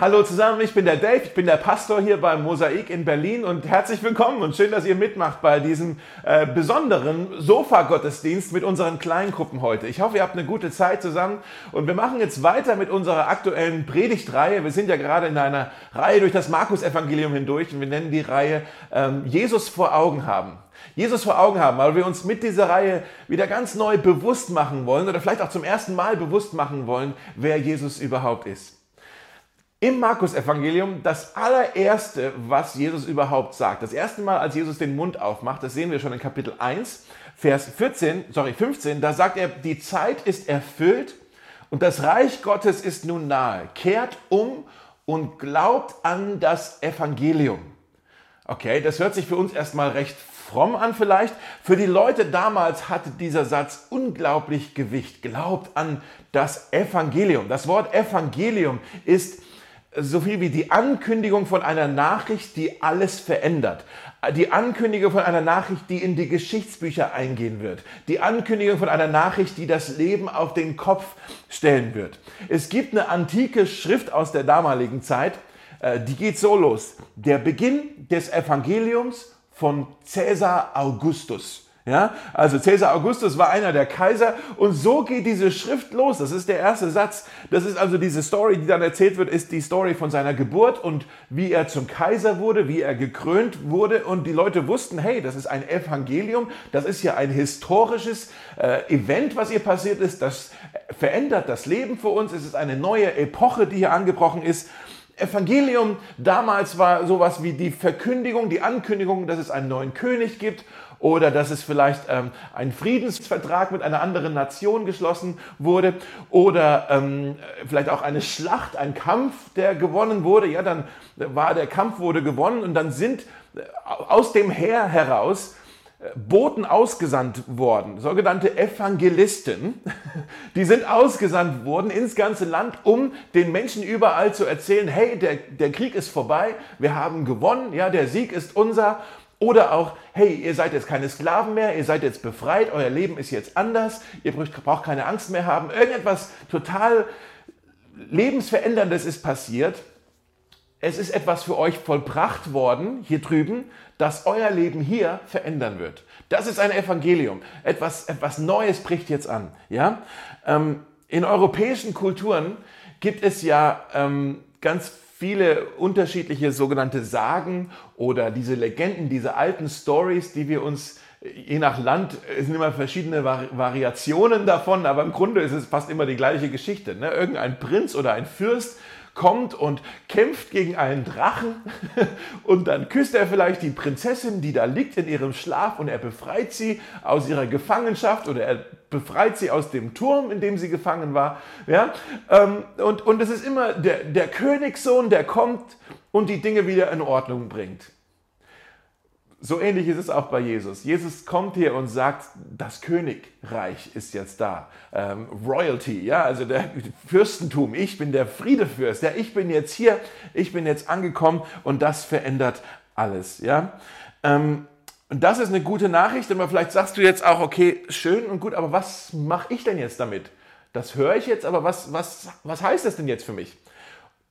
Hallo zusammen, ich bin der Dave, ich bin der Pastor hier beim Mosaik in Berlin und herzlich willkommen und schön, dass ihr mitmacht bei diesem äh, besonderen Sofa-Gottesdienst mit unseren Kleingruppen heute. Ich hoffe, ihr habt eine gute Zeit zusammen und wir machen jetzt weiter mit unserer aktuellen Predigtreihe. Wir sind ja gerade in einer Reihe durch das Markus-Evangelium hindurch und wir nennen die Reihe ähm, Jesus vor Augen haben. Jesus vor Augen haben, weil wir uns mit dieser Reihe wieder ganz neu bewusst machen wollen oder vielleicht auch zum ersten Mal bewusst machen wollen, wer Jesus überhaupt ist. Im Markus-Evangelium das allererste, was Jesus überhaupt sagt. Das erste Mal, als Jesus den Mund aufmacht, das sehen wir schon in Kapitel 1, Vers 14, sorry, 15, da sagt er, die Zeit ist erfüllt und das Reich Gottes ist nun nahe. Kehrt um und glaubt an das Evangelium. Okay, das hört sich für uns erstmal recht fromm an vielleicht. Für die Leute damals hatte dieser Satz unglaublich Gewicht. Glaubt an das Evangelium. Das Wort Evangelium ist so viel wie die Ankündigung von einer Nachricht, die alles verändert. Die Ankündigung von einer Nachricht, die in die Geschichtsbücher eingehen wird. Die Ankündigung von einer Nachricht, die das Leben auf den Kopf stellen wird. Es gibt eine antike Schrift aus der damaligen Zeit, äh, die geht so los. Der Beginn des Evangeliums von Caesar Augustus. Ja, also Caesar Augustus war einer der Kaiser und so geht diese Schrift los. Das ist der erste Satz. Das ist also diese Story, die dann erzählt wird, ist die Story von seiner Geburt und wie er zum Kaiser wurde, wie er gekrönt wurde und die Leute wussten, hey, das ist ein Evangelium, das ist ja ein historisches äh, Event, was hier passiert ist, das verändert das Leben für uns. Es ist eine neue Epoche, die hier angebrochen ist. Evangelium damals war sowas wie die Verkündigung, die Ankündigung, dass es einen neuen König gibt oder dass es vielleicht ähm, ein Friedensvertrag mit einer anderen Nation geschlossen wurde oder ähm, vielleicht auch eine Schlacht, ein Kampf, der gewonnen wurde. Ja, dann war der Kampf wurde gewonnen und dann sind äh, aus dem Heer heraus Boten ausgesandt worden, sogenannte Evangelisten, die sind ausgesandt worden ins ganze Land, um den Menschen überall zu erzählen, hey, der, der Krieg ist vorbei, wir haben gewonnen, ja, der Sieg ist unser oder auch, hey, ihr seid jetzt keine Sklaven mehr, ihr seid jetzt befreit, euer Leben ist jetzt anders, ihr braucht keine Angst mehr haben. Irgendetwas total lebensveränderndes ist passiert. Es ist etwas für euch vollbracht worden hier drüben, das euer Leben hier verändern wird. Das ist ein Evangelium. Etwas, etwas Neues bricht jetzt an. Ja? Ähm, in europäischen Kulturen gibt es ja ähm, ganz viele unterschiedliche sogenannte Sagen oder diese Legenden, diese alten Stories, die wir uns je nach Land, es sind immer verschiedene Variationen davon, aber im Grunde ist es fast immer die gleiche Geschichte. Ne? Irgendein Prinz oder ein Fürst kommt und kämpft gegen einen Drachen und dann küsst er vielleicht die Prinzessin, die da liegt in ihrem Schlaf und er befreit sie aus ihrer Gefangenschaft oder er befreit sie aus dem Turm, in dem sie gefangen war. Ja? Ähm, und, und es ist immer der, der Königssohn, der kommt und die Dinge wieder in Ordnung bringt. So ähnlich ist es auch bei Jesus. Jesus kommt hier und sagt, das Königreich ist jetzt da. Ähm, Royalty, ja, also der Fürstentum. Ich bin der Friedefürst. Ja, ich bin jetzt hier, ich bin jetzt angekommen und das verändert alles. Ja. Ähm, und das ist eine gute Nachricht, aber vielleicht sagst du jetzt auch, okay, schön und gut, aber was mache ich denn jetzt damit? Das höre ich jetzt, aber was, was, was heißt das denn jetzt für mich?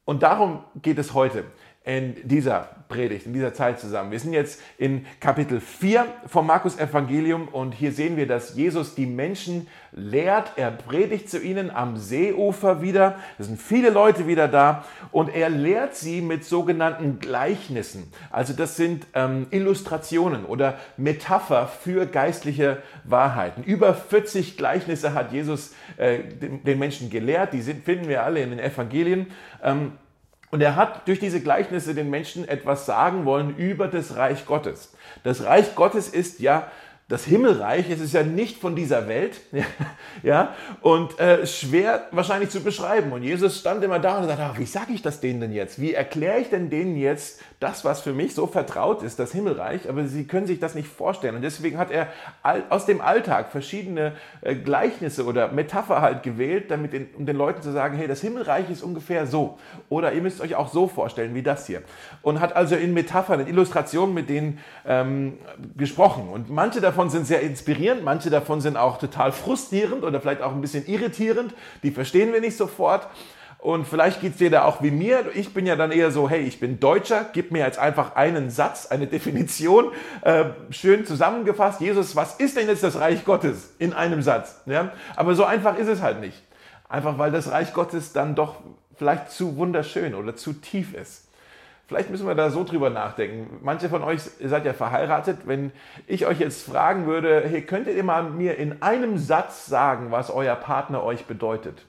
Und darum geht es heute in dieser Predigt, in dieser Zeit zusammen. Wir sind jetzt in Kapitel 4 vom Markus Evangelium und hier sehen wir, dass Jesus die Menschen lehrt. Er predigt zu ihnen am Seeufer wieder. Es sind viele Leute wieder da und er lehrt sie mit sogenannten Gleichnissen. Also das sind ähm, Illustrationen oder Metapher für geistliche Wahrheiten. Über 40 Gleichnisse hat Jesus äh, den, Menschen gelehrt. Die sind, finden wir alle in den Evangelien. Ähm, und er hat durch diese Gleichnisse den Menschen etwas sagen wollen über das Reich Gottes. Das Reich Gottes ist ja das Himmelreich, es ist ja nicht von dieser Welt, ja, und äh, schwer wahrscheinlich zu beschreiben. Und Jesus stand immer da und sagte, ach, wie sage ich das denen denn jetzt? Wie erkläre ich denn denen jetzt das, was für mich so vertraut ist, das Himmelreich? Aber sie können sich das nicht vorstellen. Und deswegen hat er aus dem Alltag verschiedene äh, Gleichnisse oder Metapher halt gewählt, damit den, um den Leuten zu sagen, hey, das Himmelreich ist ungefähr so. Oder ihr müsst euch auch so vorstellen wie das hier. Und hat also in Metaphern, in Illustrationen mit denen ähm, gesprochen. Und manche davon davon sind sehr inspirierend, manche davon sind auch total frustrierend oder vielleicht auch ein bisschen irritierend. Die verstehen wir nicht sofort. Und vielleicht geht es dir da auch wie mir. Ich bin ja dann eher so, hey, ich bin Deutscher, gib mir jetzt einfach einen Satz, eine Definition, äh, schön zusammengefasst. Jesus, was ist denn jetzt das Reich Gottes in einem Satz? Ja? Aber so einfach ist es halt nicht. Einfach weil das Reich Gottes dann doch vielleicht zu wunderschön oder zu tief ist. Vielleicht müssen wir da so drüber nachdenken. Manche von euch seid ja verheiratet. Wenn ich euch jetzt fragen würde, hey, könntet ihr mal mir in einem Satz sagen, was euer Partner euch bedeutet?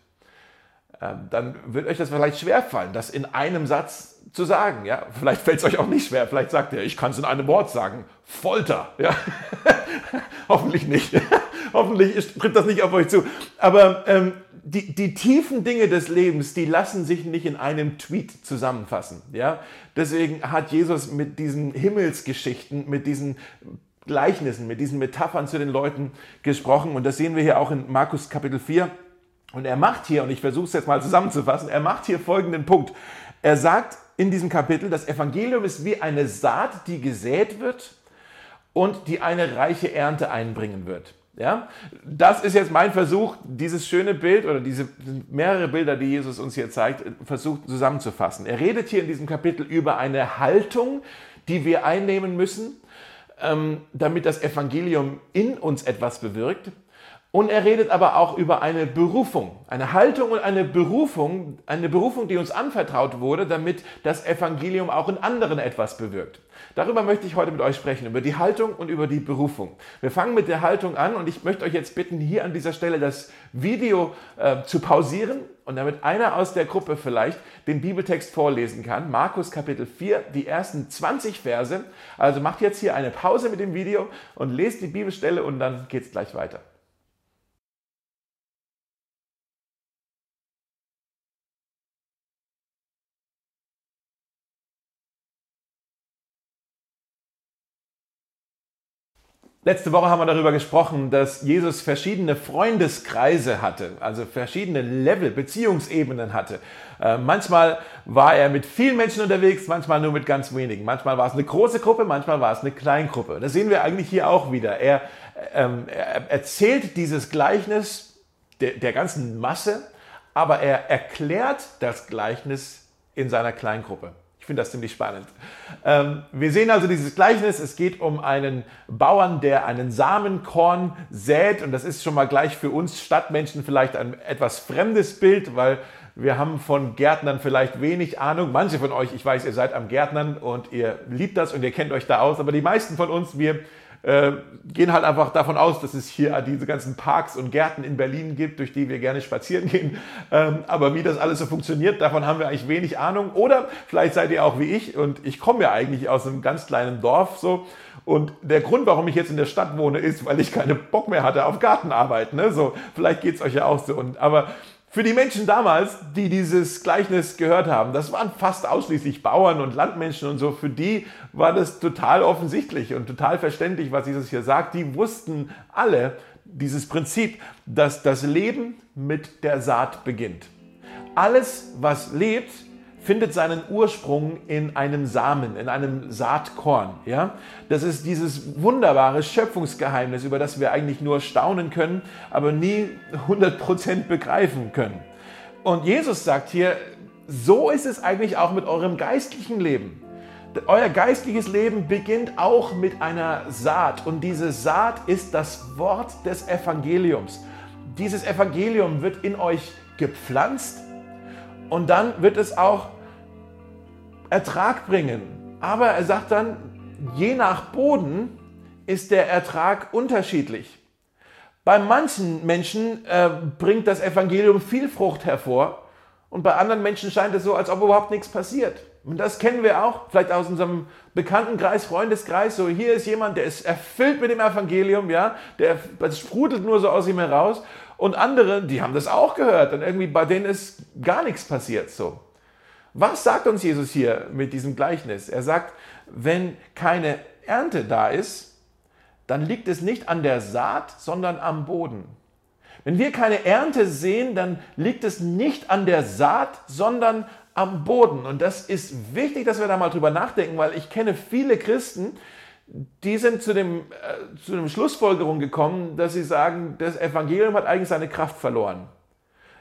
Ähm, dann wird euch das vielleicht schwerfallen, das in einem Satz zu sagen. Ja? Vielleicht fällt es euch auch nicht schwer. Vielleicht sagt ihr, ich kann es in einem Wort sagen. Folter. Ja? Hoffentlich nicht. Hoffentlich trifft das nicht auf euch zu. Aber ähm, die, die tiefen Dinge des Lebens, die lassen sich nicht in einem Tweet zusammenfassen. Ja? Deswegen hat Jesus mit diesen Himmelsgeschichten, mit diesen Gleichnissen, mit diesen Metaphern zu den Leuten gesprochen. Und das sehen wir hier auch in Markus Kapitel 4. Und er macht hier, und ich versuche es jetzt mal zusammenzufassen, er macht hier folgenden Punkt. Er sagt in diesem Kapitel, das Evangelium ist wie eine Saat, die gesät wird und die eine reiche Ernte einbringen wird. Ja, das ist jetzt mein Versuch, dieses schöne Bild oder diese mehrere Bilder, die Jesus uns hier zeigt, versucht zusammenzufassen. Er redet hier in diesem Kapitel über eine Haltung, die wir einnehmen müssen, ähm, damit das Evangelium in uns etwas bewirkt. Und er redet aber auch über eine Berufung, eine Haltung und eine Berufung, eine Berufung, die uns anvertraut wurde, damit das Evangelium auch in anderen etwas bewirkt. Darüber möchte ich heute mit euch sprechen, über die Haltung und über die Berufung. Wir fangen mit der Haltung an und ich möchte euch jetzt bitten, hier an dieser Stelle das Video äh, zu pausieren und damit einer aus der Gruppe vielleicht den Bibeltext vorlesen kann. Markus Kapitel 4, die ersten 20 Verse. Also macht jetzt hier eine Pause mit dem Video und lest die Bibelstelle und dann geht es gleich weiter. Letzte Woche haben wir darüber gesprochen, dass Jesus verschiedene Freundeskreise hatte, also verschiedene Level, Beziehungsebenen hatte. Äh, manchmal war er mit vielen Menschen unterwegs, manchmal nur mit ganz wenigen. Manchmal war es eine große Gruppe, manchmal war es eine Kleingruppe. Das sehen wir eigentlich hier auch wieder. Er, ähm, er erzählt dieses Gleichnis der, der ganzen Masse, aber er erklärt das Gleichnis in seiner Kleingruppe. Ich finde das ziemlich spannend. Ähm, wir sehen also dieses Gleichnis. Es geht um einen Bauern, der einen Samenkorn sät. Und das ist schon mal gleich für uns Stadtmenschen vielleicht ein etwas fremdes Bild, weil wir haben von Gärtnern vielleicht wenig Ahnung. Manche von euch, ich weiß, ihr seid am Gärtnern und ihr liebt das und ihr kennt euch da aus. Aber die meisten von uns, wir äh, gehen halt einfach davon aus, dass es hier diese ganzen Parks und Gärten in Berlin gibt, durch die wir gerne spazieren gehen. Ähm, aber wie das alles so funktioniert, davon haben wir eigentlich wenig Ahnung. Oder vielleicht seid ihr auch wie ich und ich komme ja eigentlich aus einem ganz kleinen Dorf so. Und der Grund, warum ich jetzt in der Stadt wohne, ist, weil ich keine Bock mehr hatte auf Gartenarbeit. Ne? So, vielleicht geht es euch ja auch so. Und, aber für die Menschen damals, die dieses Gleichnis gehört haben, das waren fast ausschließlich Bauern und Landmenschen und so, für die war das total offensichtlich und total verständlich, was Jesus hier sagt. Die wussten alle dieses Prinzip, dass das Leben mit der Saat beginnt. Alles, was lebt, findet seinen Ursprung in einem Samen, in einem Saatkorn. Ja? Das ist dieses wunderbare Schöpfungsgeheimnis, über das wir eigentlich nur staunen können, aber nie 100% begreifen können. Und Jesus sagt hier, so ist es eigentlich auch mit eurem geistlichen Leben. Euer geistliches Leben beginnt auch mit einer Saat und diese Saat ist das Wort des Evangeliums. Dieses Evangelium wird in euch gepflanzt und dann wird es auch Ertrag bringen. Aber er sagt dann, je nach Boden ist der Ertrag unterschiedlich. Bei manchen Menschen äh, bringt das Evangelium viel Frucht hervor und bei anderen Menschen scheint es so, als ob überhaupt nichts passiert. Und das kennen wir auch, vielleicht aus unserem Bekanntenkreis, Freundeskreis. So, hier ist jemand, der ist erfüllt mit dem Evangelium, ja, der das sprudelt nur so aus ihm heraus. Und andere, die haben das auch gehört und irgendwie bei denen ist gar nichts passiert. So. Was sagt uns Jesus hier mit diesem Gleichnis? Er sagt, wenn keine Ernte da ist, dann liegt es nicht an der Saat, sondern am Boden. Wenn wir keine Ernte sehen, dann liegt es nicht an der Saat, sondern am Boden. Und das ist wichtig, dass wir da mal drüber nachdenken, weil ich kenne viele Christen, die sind zu, dem, äh, zu dem Schlussfolgerung gekommen, dass sie sagen, das Evangelium hat eigentlich seine Kraft verloren.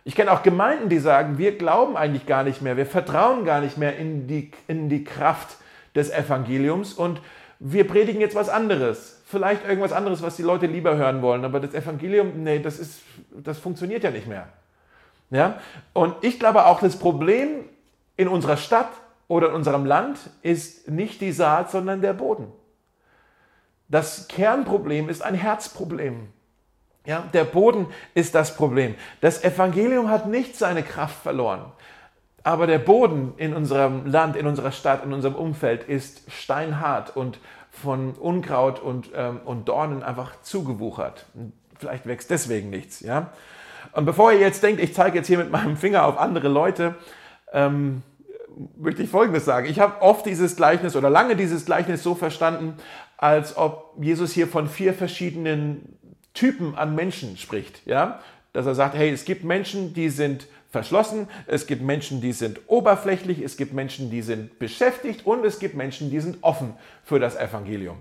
Ich kenne auch Gemeinden, die sagen, wir glauben eigentlich gar nicht mehr, wir vertrauen gar nicht mehr in die, in die Kraft des Evangeliums und wir predigen jetzt was anderes. Vielleicht irgendwas anderes, was die Leute lieber hören wollen, aber das Evangelium, nee, das, ist, das funktioniert ja nicht mehr. Ja? Und ich glaube auch, das Problem in unserer Stadt oder in unserem Land ist nicht die Saat, sondern der Boden. Das Kernproblem ist ein Herzproblem. Ja, der Boden ist das Problem. Das Evangelium hat nicht seine Kraft verloren. Aber der Boden in unserem Land, in unserer Stadt, in unserem Umfeld ist steinhart und von Unkraut und, ähm, und Dornen einfach zugewuchert. Vielleicht wächst deswegen nichts. Ja? Und bevor ihr jetzt denkt, ich zeige jetzt hier mit meinem Finger auf andere Leute, ähm, möchte ich Folgendes sagen. Ich habe oft dieses Gleichnis oder lange dieses Gleichnis so verstanden, als ob Jesus hier von vier verschiedenen Typen an Menschen spricht. Ja? Dass er sagt, hey, es gibt Menschen, die sind verschlossen, es gibt Menschen, die sind oberflächlich, es gibt Menschen, die sind beschäftigt und es gibt Menschen, die sind offen für das Evangelium.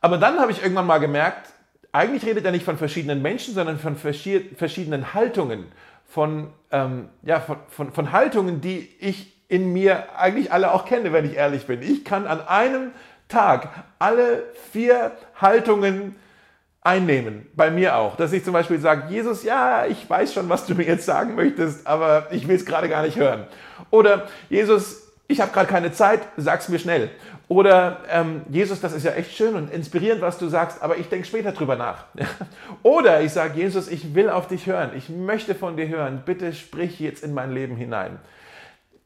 Aber dann habe ich irgendwann mal gemerkt, eigentlich redet er nicht von verschiedenen Menschen, sondern von verschiedenen Haltungen, von, ähm, ja, von, von, von Haltungen, die ich in mir eigentlich alle auch kenne, wenn ich ehrlich bin. Ich kann an einem Tag alle vier Haltungen einnehmen, bei mir auch. Dass ich zum Beispiel sage, Jesus, ja, ich weiß schon, was du mir jetzt sagen möchtest, aber ich will es gerade gar nicht hören. Oder Jesus, ich habe gerade keine Zeit, sag's mir schnell. Oder ähm, Jesus, das ist ja echt schön und inspirierend, was du sagst, aber ich denke später drüber nach. Oder ich sage, Jesus, ich will auf dich hören, ich möchte von dir hören, bitte sprich jetzt in mein Leben hinein.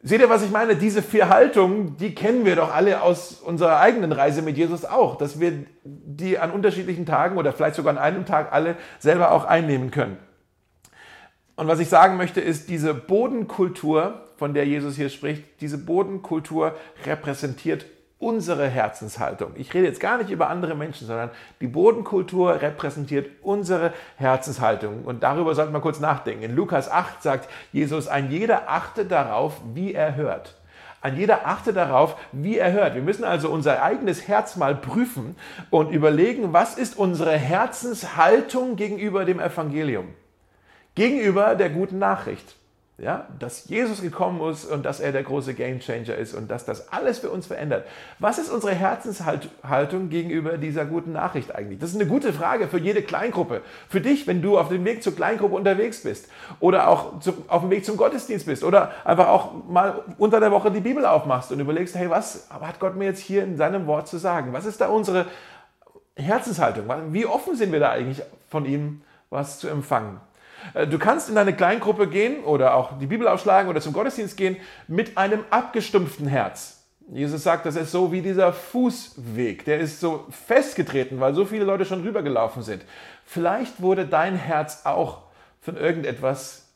Seht ihr, was ich meine? Diese vier Haltungen, die kennen wir doch alle aus unserer eigenen Reise mit Jesus auch, dass wir die an unterschiedlichen Tagen oder vielleicht sogar an einem Tag alle selber auch einnehmen können. Und was ich sagen möchte, ist, diese Bodenkultur, von der Jesus hier spricht, diese Bodenkultur repräsentiert unsere Herzenshaltung. Ich rede jetzt gar nicht über andere Menschen, sondern die Bodenkultur repräsentiert unsere Herzenshaltung. Und darüber sollten wir kurz nachdenken. In Lukas 8 sagt Jesus, ein jeder achte darauf, wie er hört. Ein jeder achte darauf, wie er hört. Wir müssen also unser eigenes Herz mal prüfen und überlegen, was ist unsere Herzenshaltung gegenüber dem Evangelium, gegenüber der guten Nachricht ja, dass Jesus gekommen ist und dass er der große Gamechanger ist und dass das alles für uns verändert. Was ist unsere Herzenshaltung gegenüber dieser guten Nachricht eigentlich? Das ist eine gute Frage für jede Kleingruppe. Für dich, wenn du auf dem Weg zur Kleingruppe unterwegs bist oder auch zum, auf dem Weg zum Gottesdienst bist oder einfach auch mal unter der Woche die Bibel aufmachst und überlegst, hey, was hat Gott mir jetzt hier in seinem Wort zu sagen? Was ist da unsere Herzenshaltung? Wie offen sind wir da eigentlich von ihm was zu empfangen? Äh, du kannst in deine Kleingruppe gehen oder auch die Bibel aufschlagen oder zum Gottesdienst gehen mit einem abgestumpften Herz. Jesus sagt, das ist so wie dieser Fußweg, der ist so festgetreten, weil so viele Leute schon rübergelaufen sind. Vielleicht wurde dein Herz auch von irgendetwas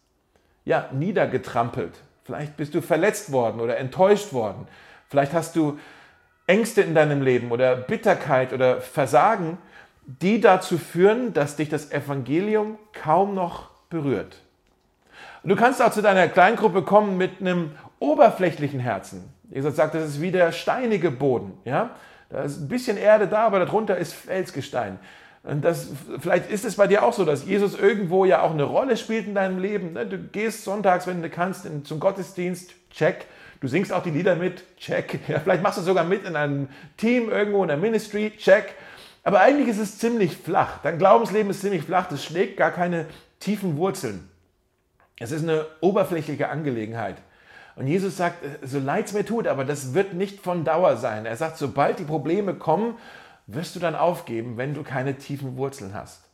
ja, niedergetrampelt. Vielleicht bist du verletzt worden oder enttäuscht worden. Vielleicht hast du Ängste in deinem Leben oder Bitterkeit oder Versagen, die dazu führen, dass dich das Evangelium kaum noch berührt. Du kannst auch zu deiner Kleingruppe kommen mit einem oberflächlichen Herzen. Jesus sagt, das ist wie der steinige Boden. Ja? Da ist ein bisschen Erde da, aber darunter ist Felsgestein. Und das, vielleicht ist es bei dir auch so, dass Jesus irgendwo ja auch eine Rolle spielt in deinem Leben. Ne? Du gehst sonntags, wenn du kannst, zum Gottesdienst, check. Du singst auch die Lieder mit, check. Ja, vielleicht machst du sogar mit in einem Team irgendwo in der Ministry, check. Aber eigentlich ist es ziemlich flach. Dein Glaubensleben ist ziemlich flach. Das schlägt gar keine tiefen Wurzeln. Es ist eine oberflächliche Angelegenheit. Und Jesus sagt, so leid es mir tut, aber das wird nicht von Dauer sein. Er sagt, sobald die Probleme kommen, wirst du dann aufgeben, wenn du keine tiefen Wurzeln hast.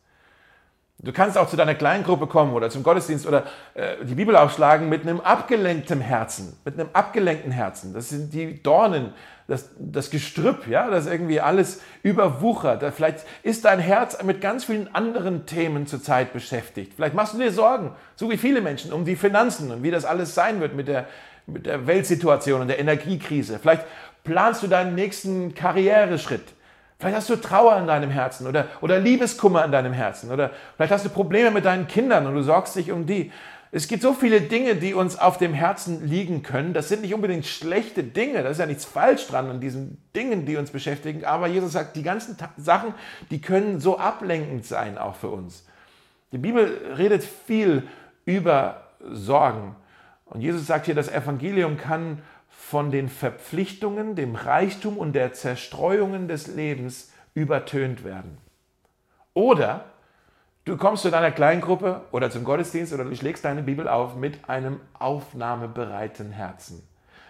Du kannst auch zu deiner Kleingruppe kommen oder zum Gottesdienst oder äh, die Bibel aufschlagen mit einem abgelenkten Herzen, mit einem abgelenkten Herzen. Das sind die Dornen, das, das Gestrüpp, ja, das irgendwie alles überwuchert. Vielleicht ist dein Herz mit ganz vielen anderen Themen zurzeit beschäftigt. Vielleicht machst du dir Sorgen, so wie viele Menschen, um die Finanzen und wie das alles sein wird mit der, mit der Weltsituation und der Energiekrise. Vielleicht planst du deinen nächsten Karriereschritt. Vielleicht hast du Trauer in deinem Herzen oder, oder Liebeskummer in deinem Herzen oder vielleicht hast du Probleme mit deinen Kindern und du sorgst dich um die. Es gibt so viele Dinge, die uns auf dem Herzen liegen können. Das sind nicht unbedingt schlechte Dinge. Das ist ja nichts falsch dran an diesen Dingen, die uns beschäftigen. Aber Jesus sagt, die ganzen Sachen, die können so ablenkend sein auch für uns. Die Bibel redet viel über Sorgen. Und Jesus sagt hier, das Evangelium kann von den Verpflichtungen, dem Reichtum und der Zerstreuungen des Lebens übertönt werden. Oder du kommst zu deiner Kleingruppe oder zum Gottesdienst oder du schlägst deine Bibel auf mit einem aufnahmebereiten Herzen.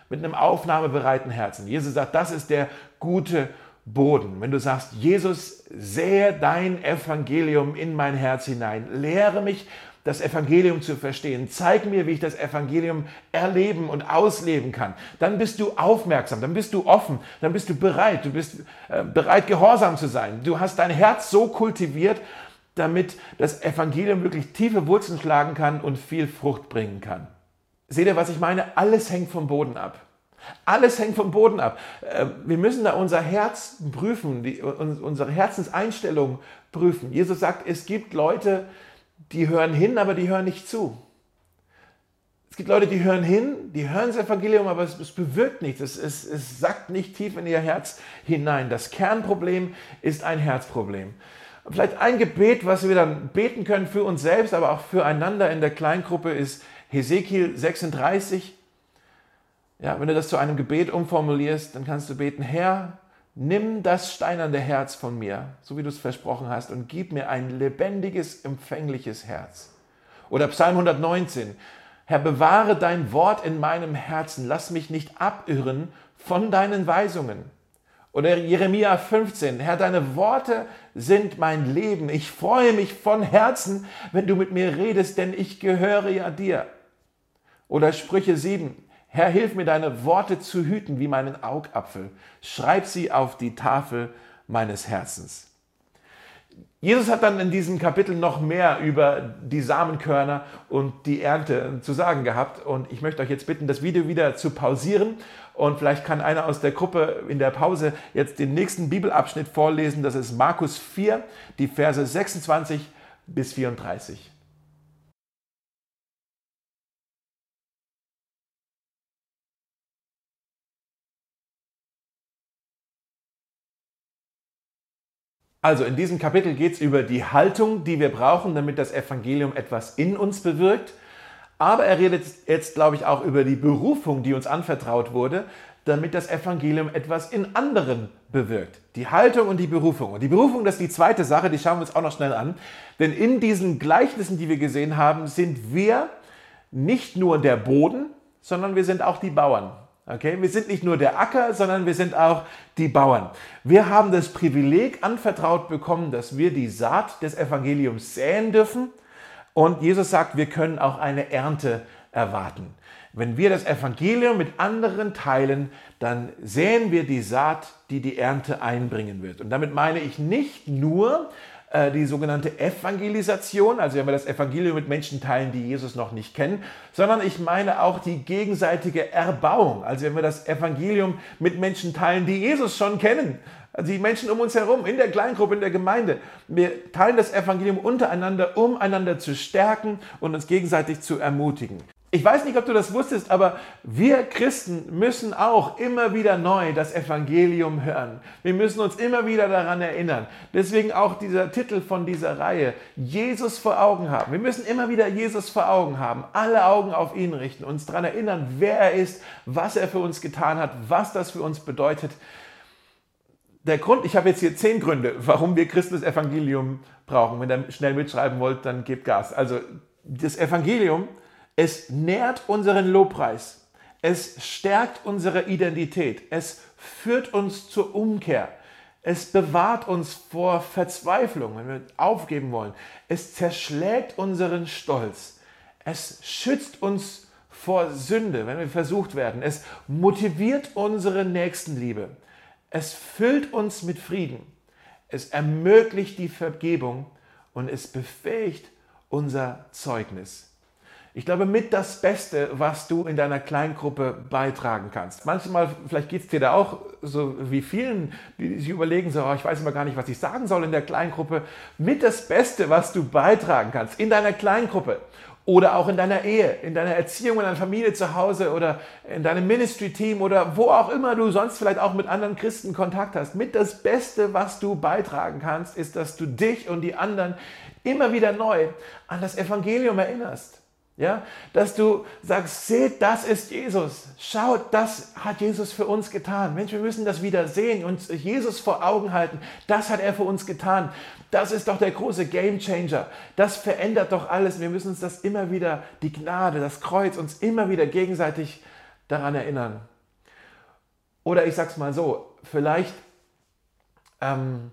Mit einem aufnahmebereiten Herzen. Jesus sagt, das ist der gute Boden. Wenn du sagst, Jesus, sähe dein Evangelium in mein Herz hinein, lehre mich das Evangelium zu verstehen. Zeig mir, wie ich das Evangelium erleben und ausleben kann. Dann bist du aufmerksam, dann bist du offen, dann bist du bereit, du bist äh, bereit, gehorsam zu sein. Du hast dein Herz so kultiviert, damit das Evangelium wirklich tiefe Wurzeln schlagen kann und viel Frucht bringen kann. Seht ihr, was ich meine? Alles hängt vom Boden ab. Alles hängt vom Boden ab. Äh, wir müssen da unser Herz prüfen, die, unsere Herzenseinstellung prüfen. Jesus sagt, es gibt Leute, die hören hin, aber die hören nicht zu. Es gibt Leute, die hören hin, die hören das Evangelium, aber es, es bewirkt nichts. Es, es, es sackt nicht tief in ihr Herz hinein. Das Kernproblem ist ein Herzproblem. Vielleicht ein Gebet, was wir dann beten können für uns selbst, aber auch füreinander in der Kleingruppe, ist Hesekiel 36. Ja, wenn du das zu einem Gebet umformulierst, dann kannst du beten, Herr, nimm das steinerne Herz von mir, so wie du es versprochen hast, und gib mir ein lebendiges, empfängliches Herz. Oder Psalm 119, Herr, bewahre dein Wort in meinem Herzen, lass mich nicht abirren von deinen Weisungen. Oder Jeremia 15, Herr, deine Worte sind mein Leben. Ich freue mich von Herzen, wenn du mit mir redest, denn ich gehöre ja dir. Oder Sprüche 7, Herr, hilf mir deine Worte zu hüten wie meinen Augapfel. Schreib sie auf die Tafel meines Herzens. Jesus hat dann in diesem Kapitel noch mehr über die Samenkörner und die Ernte zu sagen gehabt. Und ich möchte euch jetzt bitten, das Video wieder zu pausieren. Und vielleicht kann einer aus der Gruppe in der Pause jetzt den nächsten Bibelabschnitt vorlesen. Das ist Markus 4, die Verse 26 bis 34. Also in diesem Kapitel geht es über die Haltung, die wir brauchen, damit das Evangelium etwas in uns bewirkt. Aber er redet jetzt, glaube ich, auch über die Berufung, die uns anvertraut wurde, damit das Evangelium etwas in anderen bewirkt. Die Haltung und die Berufung. Und die Berufung, das ist die zweite Sache, die schauen wir uns auch noch schnell an. Denn in diesen Gleichnissen, die wir gesehen haben, sind wir nicht nur der Boden, sondern wir sind auch die Bauern. Okay? Wir sind nicht nur der Acker, sondern wir sind auch die Bauern. Wir haben das Privileg anvertraut bekommen, dass wir die Saat des Evangeliums säen dürfen. Und Jesus sagt, wir können auch eine Ernte erwarten. Wenn wir das Evangelium mit anderen teilen, dann säen wir die Saat, die die Ernte einbringen wird. Und damit meine ich nicht nur, äh, die sogenannte Evangelisation, also wenn wir das Evangelium mit Menschen teilen, die Jesus noch nicht kennen, sondern ich meine auch die gegenseitige Erbauung, also wenn wir das Evangelium mit Menschen teilen, die Jesus schon kennen. Also die Menschen um uns herum, in der Kleingruppe, in der Gemeinde. Wir teilen das Evangelium untereinander, um einander zu stärken und uns gegenseitig zu ermutigen. Ich weiß nicht, ob du das wusstest, aber wir Christen müssen auch immer wieder neu das Evangelium hören. Wir müssen uns immer wieder daran erinnern. Deswegen auch dieser Titel von dieser Reihe, Jesus vor Augen haben. Wir müssen immer wieder Jesus vor Augen haben, alle Augen auf ihn richten, uns daran erinnern, wer er ist, was er für uns getan hat, was das für uns bedeutet. Der Grund, ich habe jetzt hier zehn Gründe, warum wir Christen das Evangelium brauchen. Wenn ihr schnell mitschreiben wollt, dann gebt Gas. Also das Evangelium es nährt unseren Lobpreis. Es stärkt unsere Identität. Es führt uns zur Umkehr. Es bewahrt uns vor Verzweiflung, wenn wir aufgeben wollen. Es zerschlägt unseren Stolz. Es schützt uns vor Sünde, wenn wir versucht werden. Es motiviert unsere Nächstenliebe. Es füllt uns mit Frieden. Es ermöglicht die Vergebung und es befähigt unser Zeugnis ich glaube, mit das Beste, was du in deiner Kleingruppe beitragen kannst. Manchmal, vielleicht geht es dir da auch so wie vielen, die sich überlegen, so, oh, ich weiß immer gar nicht, was ich sagen soll in der Kleingruppe. Mit das Beste, was du beitragen kannst in deiner Kleingruppe oder auch in deiner Ehe, in deiner Erziehung, in deiner Familie zu Hause oder in deinem Ministry-Team oder wo auch immer du sonst vielleicht auch mit anderen Christen Kontakt hast. Mit das Beste, was du beitragen kannst, ist, dass du dich und die anderen immer wieder neu an das Evangelium erinnerst Ja, dass du sagst, seht, das ist Jesus. Schaut, das hat Jesus für uns getan. Mensch, wir müssen das wieder sehen und Jesus vor Augen halten. Das hat er für uns getan. Das ist doch der große Game Changer. Das verändert doch alles. Wir müssen uns das immer wieder, die Gnade, das Kreuz, uns immer wieder gegenseitig daran erinnern. Oder ich sag's mal so, vielleicht ähm,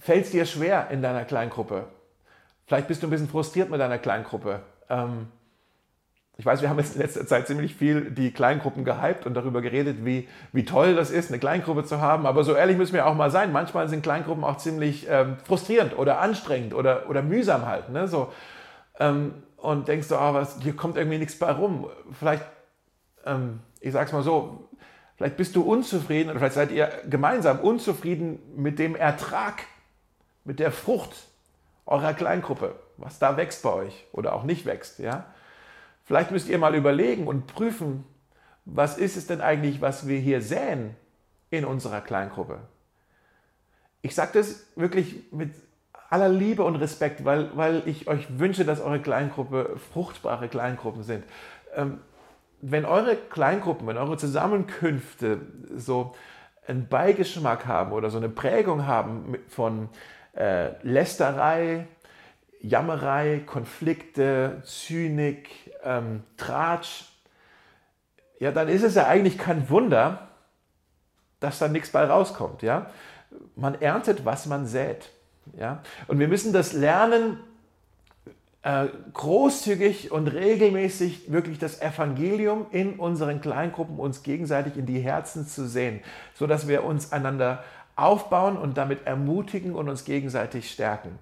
fällt es dir schwer in deiner Kleingruppe. Vielleicht bist du ein bisschen frustriert mit deiner Kleingruppe. Ähm, ich weiß, wir haben jetzt in letzter Zeit ziemlich viel die Kleingruppen gehypt und darüber geredet, wie, wie toll das ist, eine Kleingruppe zu haben. Aber so ehrlich müssen wir auch mal sein. Manchmal sind Kleingruppen auch ziemlich ähm, frustrierend oder anstrengend oder, oder mühsam halt. Ne? So, ähm, und denkst du, oh, was, hier kommt irgendwie nichts bei rum. Vielleicht, ähm, ich sag's mal so, vielleicht bist du unzufrieden oder vielleicht seid ihr gemeinsam unzufrieden mit dem Ertrag, mit der Frucht eurer Kleingruppe, was da wächst bei euch oder auch nicht wächst. Ja? Vielleicht müsst ihr mal überlegen und prüfen, was ist es denn eigentlich, was wir hier säen in unserer Kleingruppe. Ich sage das wirklich mit aller Liebe und Respekt, weil, weil ich euch wünsche, dass eure Kleingruppe fruchtbare Kleingruppen sind. Ähm, wenn eure Kleingruppen, wenn eure Zusammenkünfte so einen Beigeschmack haben oder so eine Prägung haben von äh, Lästerei, Jammerei, Konflikte, Zynik, ähm, Tratsch, ja, dann ist es ja eigentlich kein Wunder, dass da nichts bei rauskommt. Ja? Man erntet, was man sät. Ja? Und wir müssen das lernen, äh, großzügig und regelmäßig wirklich das Evangelium in unseren Kleingruppen uns gegenseitig in die Herzen zu sehen, sodass wir uns einander aufbauen und damit ermutigen und uns gegenseitig stärken.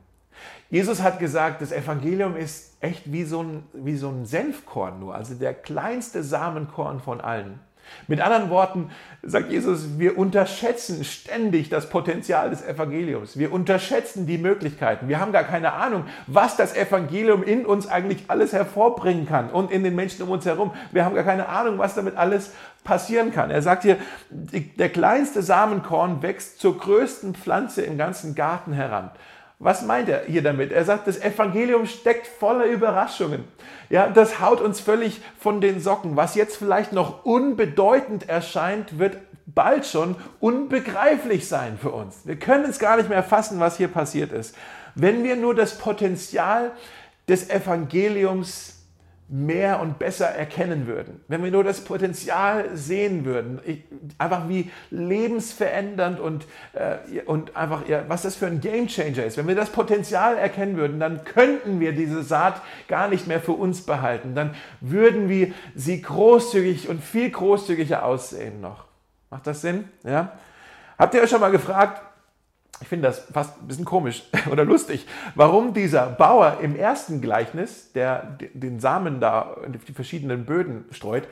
Jesus hat gesagt, das Evangelium ist echt wie so ein, wie so ein Senfkorn nur, also der kleinste Samenkorn von allen. Mit anderen Worten sagt Jesus, wir unterschätzen ständig das Potenzial des Evangeliums. Wir unterschätzen die Möglichkeiten. Wir haben gar keine Ahnung, was das Evangelium in uns eigentlich alles hervorbringen kann und in den Menschen um uns herum. Wir haben gar keine Ahnung, was damit alles passieren kann. Er sagt hier, der kleinste Samenkorn wächst zur größten Pflanze im ganzen Garten heran. Was meint er hier damit? Er sagt, das Evangelium steckt voller Überraschungen. Ja, das haut uns völlig von den Socken. Was jetzt vielleicht noch unbedeutend erscheint, wird bald schon unbegreiflich sein für uns. Wir können es gar nicht mehr fassen, was hier passiert ist. Wenn wir nur das Potenzial des Evangeliums mehr und besser erkennen würden, wenn wir nur das Potenzial sehen würden, einfach wie lebensverändernd und, äh, und einfach, ja, was das für ein Gamechanger ist, wenn wir das Potenzial erkennen würden, dann könnten wir diese Saat gar nicht mehr für uns behalten. Dann würden wir sie großzügig und viel großzügiger aussehen noch. Macht das Sinn? Ja? Habt ihr euch schon mal gefragt, ich finde das fast ein bisschen komisch oder lustig, warum dieser Bauer im ersten Gleichnis, der den Samen da in die verschiedenen Böden streut,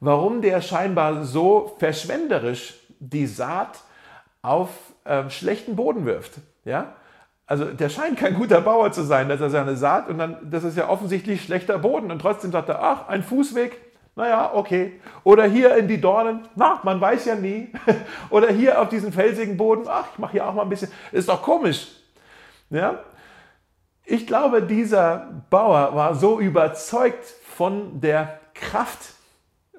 warum der scheinbar so verschwenderisch die Saat auf äh, schlechten Boden wirft. Ja? Also der scheint kein guter Bauer zu sein, dass er seine Saat und dann, das ist ja offensichtlich schlechter Boden und trotzdem sagt er, ach, ein Fußweg, naja, okay. Oder hier in die Dornen, na, man weiß ja nie. Oder hier auf diesen felsigen Boden, ach, ich mache hier auch mal ein bisschen. Ist doch komisch. Ja? Ich glaube, dieser Bauer war so überzeugt von der Kraft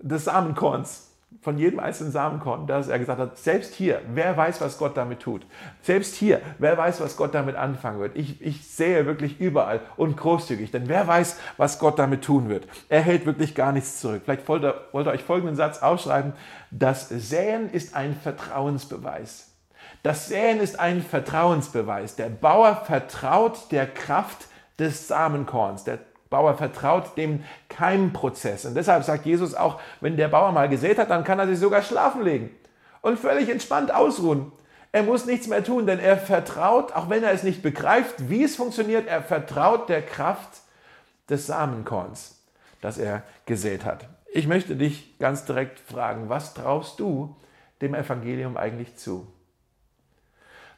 des Samenkorns, von jedem einzelnen Samenkorn, dass er gesagt hat, selbst hier, wer weiß, was Gott damit tut. Selbst hier, wer weiß, was Gott damit anfangen wird. Ich, ich sehe wirklich überall und großzügig, denn wer weiß, was Gott damit tun wird. Er hält wirklich gar nichts zurück. Vielleicht wollt ihr, wollt ihr euch folgenden Satz aufschreiben. Das Säen ist ein Vertrauensbeweis. Das Säen ist ein Vertrauensbeweis. Der Bauer vertraut der Kraft des Samenkorns, der Bauer vertraut dem Keimprozess. Und deshalb sagt Jesus auch, wenn der Bauer mal gesät hat, dann kann er sich sogar schlafen legen und völlig entspannt ausruhen. Er muss nichts mehr tun, denn er vertraut, auch wenn er es nicht begreift, wie es funktioniert, er vertraut der Kraft des Samenkorns, das er gesät hat. Ich möchte dich ganz direkt fragen, was traust du dem Evangelium eigentlich zu?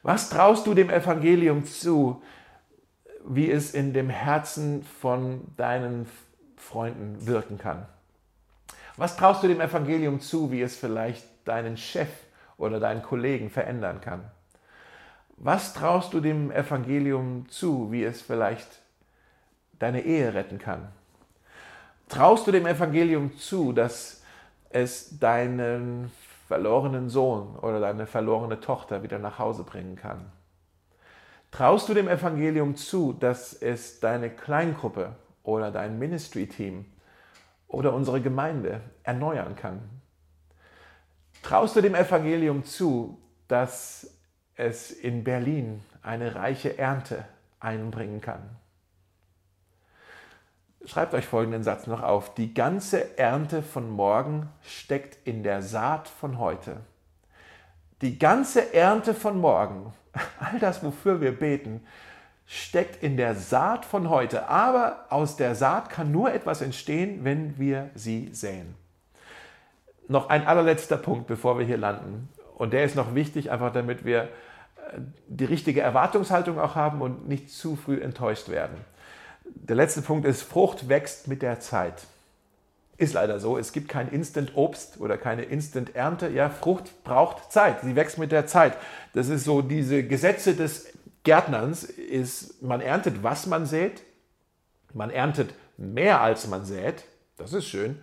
Was traust du dem Evangelium zu, wie es in dem Herzen von deinen Freunden wirken kann. Was traust du dem Evangelium zu, wie es vielleicht deinen Chef oder deinen Kollegen verändern kann? Was traust du dem Evangelium zu, wie es vielleicht deine Ehe retten kann? Traust du dem Evangelium zu, dass es deinen verlorenen Sohn oder deine verlorene Tochter wieder nach Hause bringen kann? Traust du dem Evangelium zu, dass es deine Kleingruppe oder dein Ministry-Team oder unsere Gemeinde erneuern kann? Traust du dem Evangelium zu, dass es in Berlin eine reiche Ernte einbringen kann? Schreibt euch folgenden Satz noch auf. Die ganze Ernte von morgen steckt in der Saat von heute. Die ganze Ernte von morgen, all das, wofür wir beten, steckt in der Saat von heute. Aber aus der Saat kann nur etwas entstehen, wenn wir sie säen. Noch ein allerletzter Punkt, bevor wir hier landen. Und der ist noch wichtig, einfach damit wir äh, die richtige Erwartungshaltung auch haben und nicht zu früh enttäuscht werden. Der letzte Punkt ist, Frucht wächst mit der Zeit. Ist leider so. Es gibt kein Instant-Obst oder keine Instant-Ernte. Ja, Frucht braucht Zeit. Sie wächst mit der Zeit. Das ist so diese Gesetze des Gärtnerns ist, man erntet, was man sät. Man erntet mehr, als man sät. Das ist schön.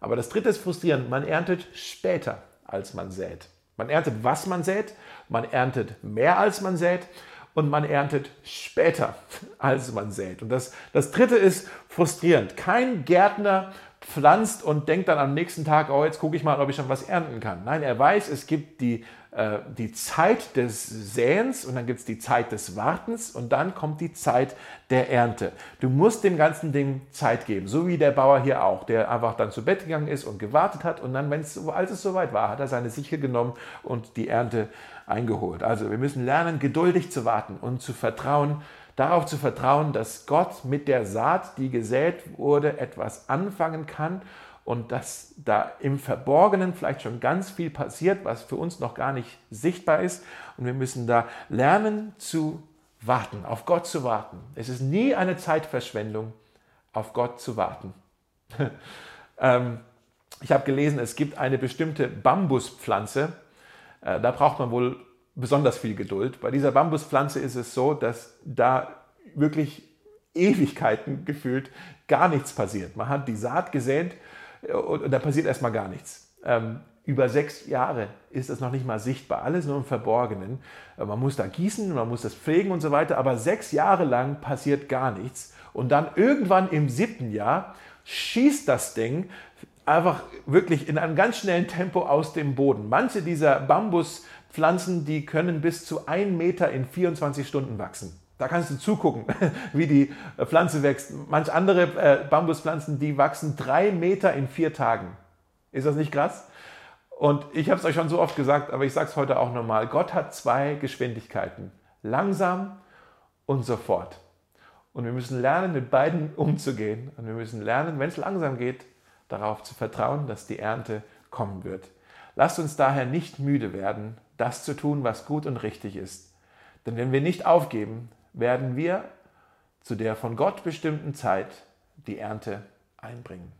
Aber das dritte ist frustrierend. Man erntet später, als man sät. Man erntet, was man sät. Man erntet mehr, als man sät. Und man erntet später, als man sät. Und das, das dritte ist frustrierend. Kein Gärtner pflanzt und denkt dann am nächsten Tag, oh, jetzt gucke ich mal, ob ich schon was ernten kann. Nein, er weiß, es gibt die, äh, die Zeit des Säens und dann gibt es die Zeit des Wartens und dann kommt die Zeit der Ernte. Du musst dem ganzen Ding Zeit geben, so wie der Bauer hier auch, der einfach dann zu Bett gegangen ist und gewartet hat und dann, wenn's, als es soweit war, hat er seine Sichel genommen und die Ernte eingeholt. Also wir müssen lernen, geduldig zu warten und zu vertrauen, darauf zu vertrauen, dass Gott mit der Saat, die gesät wurde, etwas anfangen kann und dass da im Verborgenen vielleicht schon ganz viel passiert, was für uns noch gar nicht sichtbar ist. Und wir müssen da lernen zu warten, auf Gott zu warten. Es ist nie eine Zeitverschwendung, auf Gott zu warten. ähm, ich habe gelesen, es gibt eine bestimmte Bambuspflanze, äh, da braucht man wohl besonders viel Geduld. Bei dieser Bambuspflanze ist es so, dass da wirklich Ewigkeiten gefühlt gar nichts passiert. Man hat die Saat gesät äh, und, da passiert erstmal gar nichts. Ähm, über sechs Jahre ist das noch nicht mal sichtbar, alles nur im Verborgenen. Äh, man muss da gießen, man muss das pflegen und so weiter, aber sechs Jahre lang passiert gar nichts. Und dann irgendwann im siebten Jahr schießt das Ding einfach wirklich in einem ganz schnellen Tempo aus dem Boden. Manche dieser Bambuspflanzen, die können bis zu 1 Meter in 24 Stunden wachsen. Da kannst du zugucken, wie die Pflanze wächst. Manch andere äh, Bambuspflanzen, die wachsen drei Meter in vier Tagen. Ist das nicht krass? Und ich habe es euch schon so oft gesagt, aber ich sage es heute auch nochmal. Gott hat zwei Geschwindigkeiten. Langsam und sofort. Und wir müssen lernen, mit beiden umzugehen. Und wir müssen lernen, wenn es langsam geht, darauf zu vertrauen, dass die Ernte kommen wird. Lasst uns daher nicht müde werden, das zu tun, was gut und richtig ist. Denn wenn wir nicht aufgeben, werden wir zu der von Gott bestimmten Zeit die Ernte einbringen.